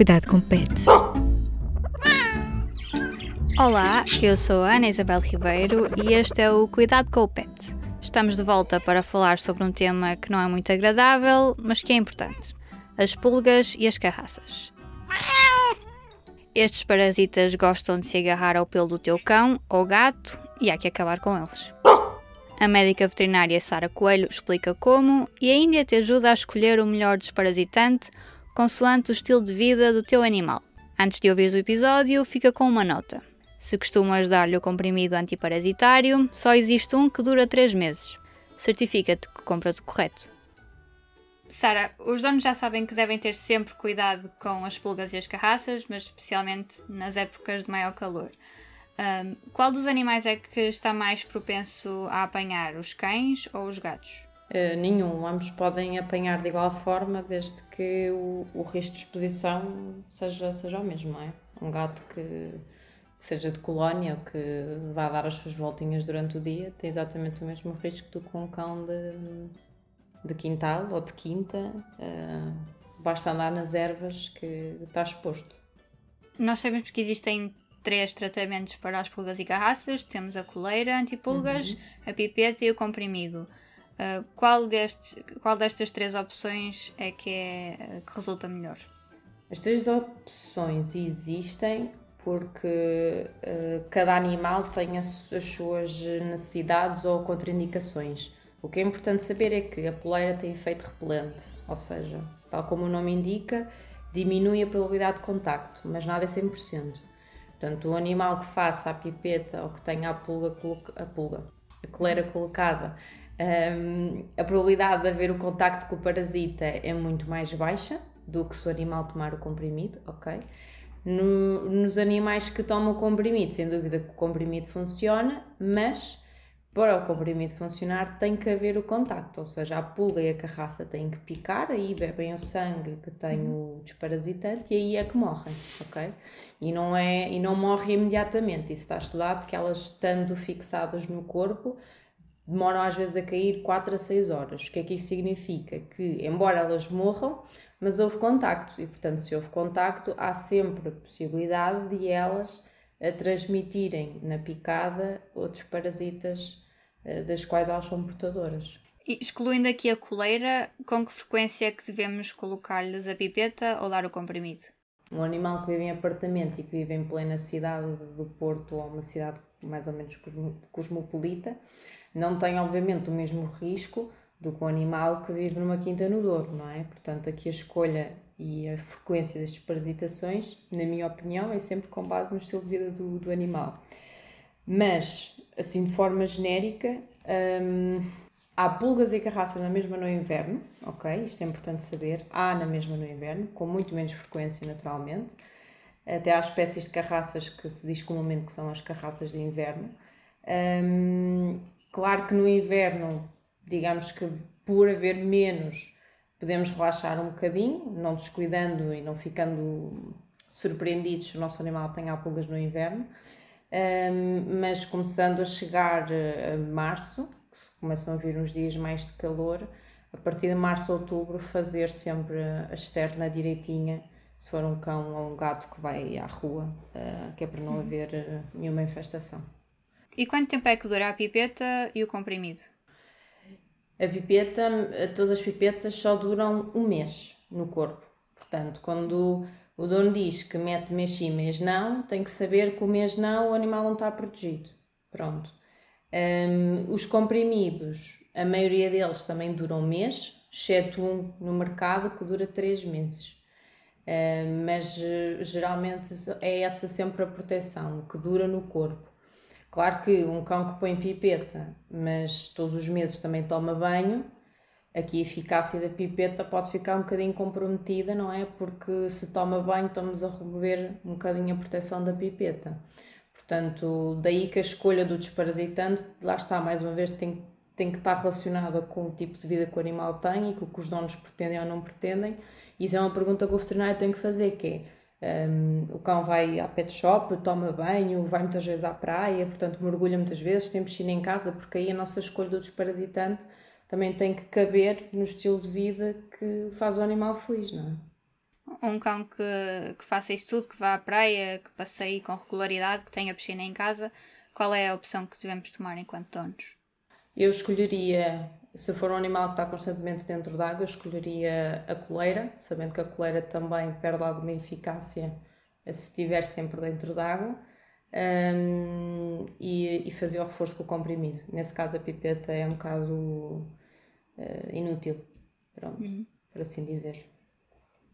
Cuidado com pets. Olá, eu sou a Ana Isabel Ribeiro e este é o Cuidado com o Pet. Estamos de volta para falar sobre um tema que não é muito agradável, mas que é importante: as pulgas e as carraças. Estes parasitas gostam de se agarrar ao pelo do teu cão ou gato e há que acabar com eles. A médica veterinária Sara Coelho explica como e ainda te ajuda a escolher o melhor desparasitante consoante o estilo de vida do teu animal. Antes de ouvires o episódio, fica com uma nota. Se costumas dar-lhe o comprimido antiparasitário, só existe um que dura 3 meses. Certifica-te que compras o correto. Sara, os donos já sabem que devem ter sempre cuidado com as pulgas e as carraças, mas especialmente nas épocas de maior calor. Um, qual dos animais é que está mais propenso a apanhar, os cães ou os gatos? Uh, nenhum, ambos podem apanhar de igual forma, desde que o, o risco de exposição seja, seja o mesmo, não é? Um gato que seja de colónia ou que vá dar as suas voltinhas durante o dia tem exatamente o mesmo risco do que um cão de, de quintal ou de quinta. Uh, basta andar nas ervas que está exposto. Nós sabemos que existem três tratamentos para as pulgas e carraças. Temos a coleira antipulgas, uhum. a pipeta e o comprimido. Uh, qual, destes, qual destas três opções é que, é que resulta melhor? As três opções existem porque uh, cada animal tem as, as, suas necessidades ou contraindicações. O que é importante saber é que a poleira tem efeito repelente, ou seja, tal como o nome indica, diminui a probabilidade de contacto, mas nada é 100%. Portanto, o animal que faça a pipeta ou que tenha a pulga, a pulga, a coleira colocada, um, a probabilidade de haver o contacto com o parasita é muito mais baixa do que se o animal tomar o comprimido, ok? No, nos animais que tomam comprimido, sem dúvida que o comprimido funciona, mas para o comprimido funcionar tem que haver o contacto, ou seja, a pulga e a carraça têm que picar, aí bebem o sangue que tem o desparasitante e aí é que morrem, ok? E não, é, e não morre imediatamente, isso está estudado que elas estando fixadas no corpo demoram às vezes a cair 4 a 6 horas. O que é que isso significa? Que, embora elas morram, mas houve contacto e, portanto, se houve contacto, há sempre a possibilidade de elas a transmitirem na picada outros parasitas uh, das quais elas são portadoras. Excluindo aqui a coleira, com que frequência é que devemos colocar-lhes a pipeta ou dar o comprimido? Um animal que vive em apartamento e que vive em plena cidade do Porto ou uma cidade mais ou menos cosmopolita, não tem obviamente o mesmo risco do que um animal que vive numa quinta no Douro, não é? Portanto, aqui a escolha e a frequência destas parasitações, na minha opinião, é sempre com base no estilo de vida do, do animal. Mas, assim de forma genérica, hum, há pulgas e carraças na mesma no inverno, ok? Isto é importante saber. Há na mesma no inverno, com muito menos frequência, naturalmente. Até há espécies de carraças que se diz comumente que são as carraças de inverno. Hum, claro que no inverno digamos que por haver menos, podemos relaxar um bocadinho, não descuidando e não ficando surpreendidos se o nosso animal apanhar pulgas no inverno. Um, mas começando a chegar a março, que começam a vir uns dias mais de calor, a partir de março, outubro, fazer sempre a externa direitinha, se for um cão ou um gato que vai à rua, uh, que é para não uhum. haver uh, nenhuma infestação. E quanto tempo é que dura a pipeta e o comprimido? A pipeta, todas as pipetas só duram um mês no corpo. Portanto, quando o dono diz que mete mês sim, mês não, tem que saber que o mês não o animal não está protegido. Pronto. Um, os comprimidos, a maioria deles também duram um mês, exceto um no mercado que dura três meses. Um, mas geralmente é essa sempre a proteção que dura no corpo. Claro que um cão que põe pipeta, mas todos os meses também toma banho, aqui a eficácia da pipeta pode ficar um bocadinho comprometida, não é? Porque se toma banho, estamos a remover um bocadinho a proteção da pipeta. Portanto, daí que a escolha do desparasitante, lá está, mais uma vez, tem, tem que estar relacionada com o tipo de vida que o animal tem e com o que os donos pretendem ou não pretendem. Isso é uma pergunta que o veterinário tem que fazer, que é um, o cão vai à pet shop, toma banho, vai muitas vezes à praia, portanto mergulha muitas vezes, tem piscina em casa, porque aí a nossa escolha do desparasitante também tem que caber no estilo de vida que faz o animal feliz, não é? um cão que, que faça isso tudo, que vá à praia, que passeie com regularidade, que tenha piscina em casa? Qual é a opção que devemos tomar enquanto donos? Eu escolheria, se for um animal que está constantemente dentro d'água, escolheria a coleira, sabendo que a coleira também perde alguma eficácia se estiver sempre dentro d'água. Um, e, e, fazer o reforço com o comprimido. Nesse caso, a pipeta é um bocado uh, inútil, pronto, uhum. por assim dizer.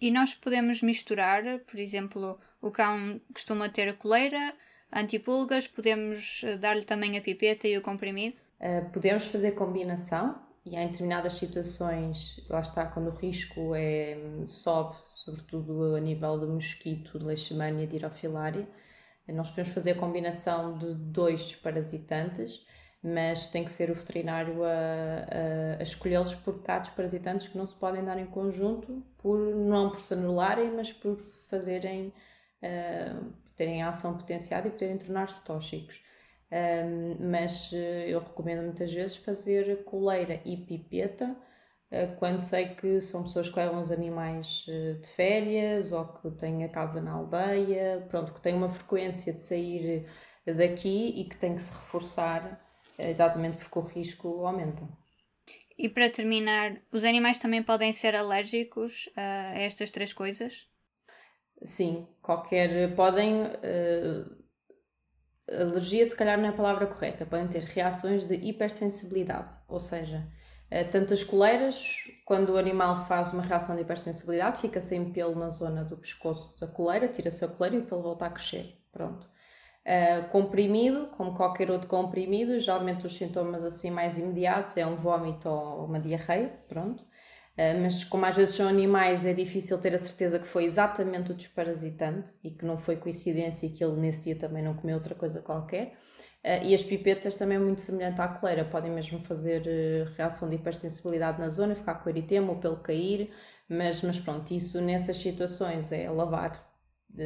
E nós podemos misturar, por exemplo, o cão costuma ter a coleira, antipulgas, podemos eh, dar-lhe também a pipeta e o comprimido? Uh, podemos fazer combinação e em determinadas situações, lá está, quando o risco é, sobe, sobretudo a nível de mosquito, de leishmania de irofilária, nós podemos fazer a combinação de dois parasitantes, mas tem que ser o veterinário a, a, a escolhê-los porque há parasitantes que não se podem dar em conjunto, por, não por se anularem, mas por fazerem, uh, terem ação potenciada e poderem tornar-se tóxicos. Um, mas eh, eu recomendo muitas vezes fazer coleira e pipeta uh, quando sei que são pessoas que levam os animais uh, de férias ou que têm a casa na aldeia, pronto, que têm uma frequência de sair daqui e que tem que se reforçar exatamente porque o risco aumenta. E para terminar, os animais também podem ser alérgicos a estas três coisas? Sim, qualquer. podem. Uh, alergia, se calhar não é a palavra correta, podem ter reações de hipersensibilidade, ou seja, uh, tanto as coleiras, quando o animal faz uma reação de hipersensibilidade, fica sem pelo na zona do pescoço da coleira, tira-se a coleira e o pelo volta a crescer. Pronto. Uh, comprimido, como qualquer outro comprimido, geralmente os sintomas assim mais imediatos é um vômito ou uma diarreia, pronto. Uh, mas como às vezes são animais, é difícil ter a certeza que foi exatamente o desparasitante e que não foi coincidência e que ele nesse dia também não comeu outra coisa qualquer. Uh, e as pipetas também é muito semelhante à coleira, podem mesmo fazer reação de hipersensibilidade na zona, ficar com eritema ou pelo cair, mas, mas pronto, isso nessas situações é lavar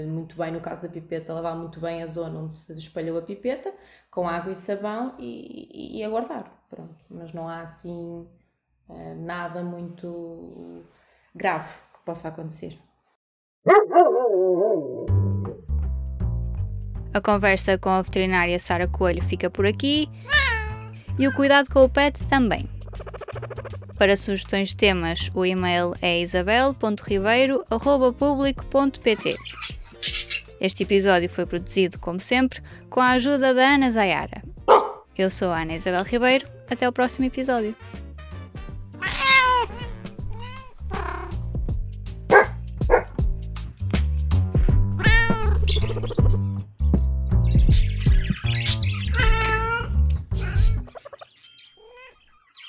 muito bem no caso da pipeta, lavar muito bem a zona onde se espalhou a pipeta, com água e sabão e, e, aguardar. Pronto. Mas não há assim nada muito grave que possa acontecer. A conversa com a veterinária Sara Coelho fica por aqui e o cuidado com o pet também. Para sugestões de temas, o e-mail é isabel.ribeiro.publico.pt. Este episódio foi produzido, como sempre, com a ajuda da Ana Zayara. Eu sou a Ana Isabel Ribeiro. Até o próximo episódio.